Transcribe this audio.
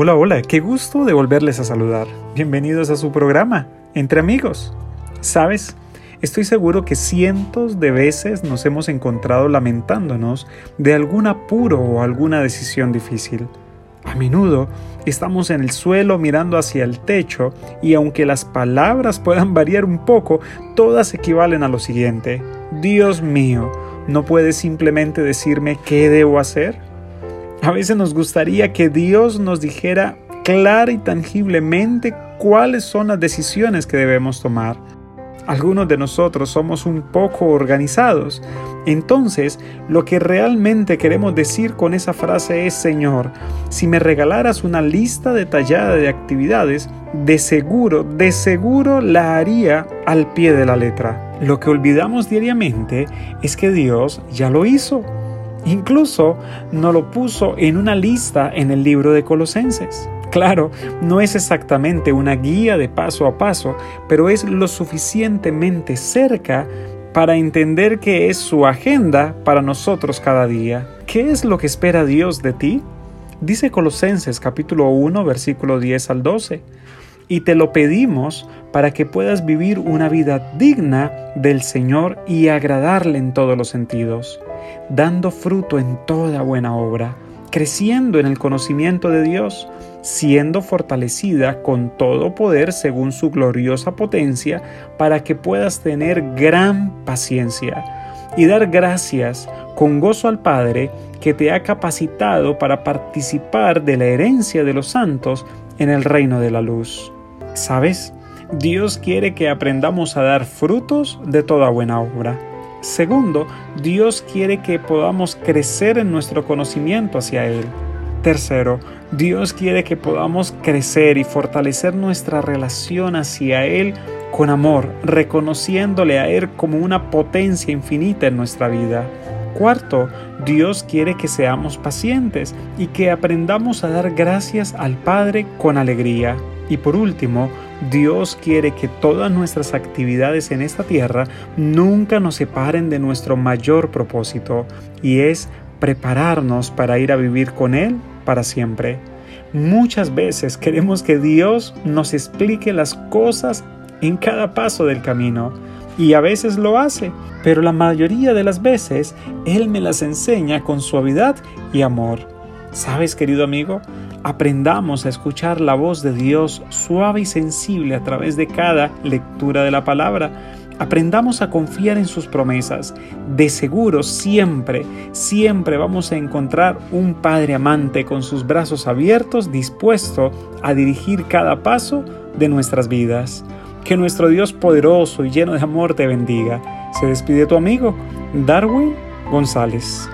Hola, hola, qué gusto de volverles a saludar. Bienvenidos a su programa, Entre Amigos. ¿Sabes? Estoy seguro que cientos de veces nos hemos encontrado lamentándonos de algún apuro o alguna decisión difícil. A menudo estamos en el suelo mirando hacia el techo y aunque las palabras puedan variar un poco, todas equivalen a lo siguiente. Dios mío, ¿no puedes simplemente decirme qué debo hacer? A veces nos gustaría que Dios nos dijera clara y tangiblemente cuáles son las decisiones que debemos tomar. Algunos de nosotros somos un poco organizados. Entonces, lo que realmente queremos decir con esa frase es, Señor, si me regalaras una lista detallada de actividades, de seguro, de seguro la haría al pie de la letra. Lo que olvidamos diariamente es que Dios ya lo hizo. Incluso no lo puso en una lista en el libro de Colosenses. Claro, no es exactamente una guía de paso a paso, pero es lo suficientemente cerca para entender que es su agenda para nosotros cada día. ¿Qué es lo que espera Dios de ti? Dice Colosenses capítulo 1 versículo 10 al 12. Y te lo pedimos para que puedas vivir una vida digna del Señor y agradarle en todos los sentidos dando fruto en toda buena obra, creciendo en el conocimiento de Dios, siendo fortalecida con todo poder según su gloriosa potencia, para que puedas tener gran paciencia y dar gracias con gozo al Padre que te ha capacitado para participar de la herencia de los santos en el reino de la luz. ¿Sabes? Dios quiere que aprendamos a dar frutos de toda buena obra. Segundo, Dios quiere que podamos crecer en nuestro conocimiento hacia Él. Tercero, Dios quiere que podamos crecer y fortalecer nuestra relación hacia Él con amor, reconociéndole a Él como una potencia infinita en nuestra vida. Cuarto, Dios quiere que seamos pacientes y que aprendamos a dar gracias al Padre con alegría. Y por último, Dios quiere que todas nuestras actividades en esta tierra nunca nos separen de nuestro mayor propósito, y es prepararnos para ir a vivir con Él para siempre. Muchas veces queremos que Dios nos explique las cosas en cada paso del camino, y a veces lo hace, pero la mayoría de las veces Él me las enseña con suavidad y amor. ¿Sabes, querido amigo? Aprendamos a escuchar la voz de Dios suave y sensible a través de cada lectura de la palabra. Aprendamos a confiar en sus promesas. De seguro siempre, siempre vamos a encontrar un Padre amante con sus brazos abiertos, dispuesto a dirigir cada paso de nuestras vidas. Que nuestro Dios poderoso y lleno de amor te bendiga. Se despide tu amigo, Darwin González.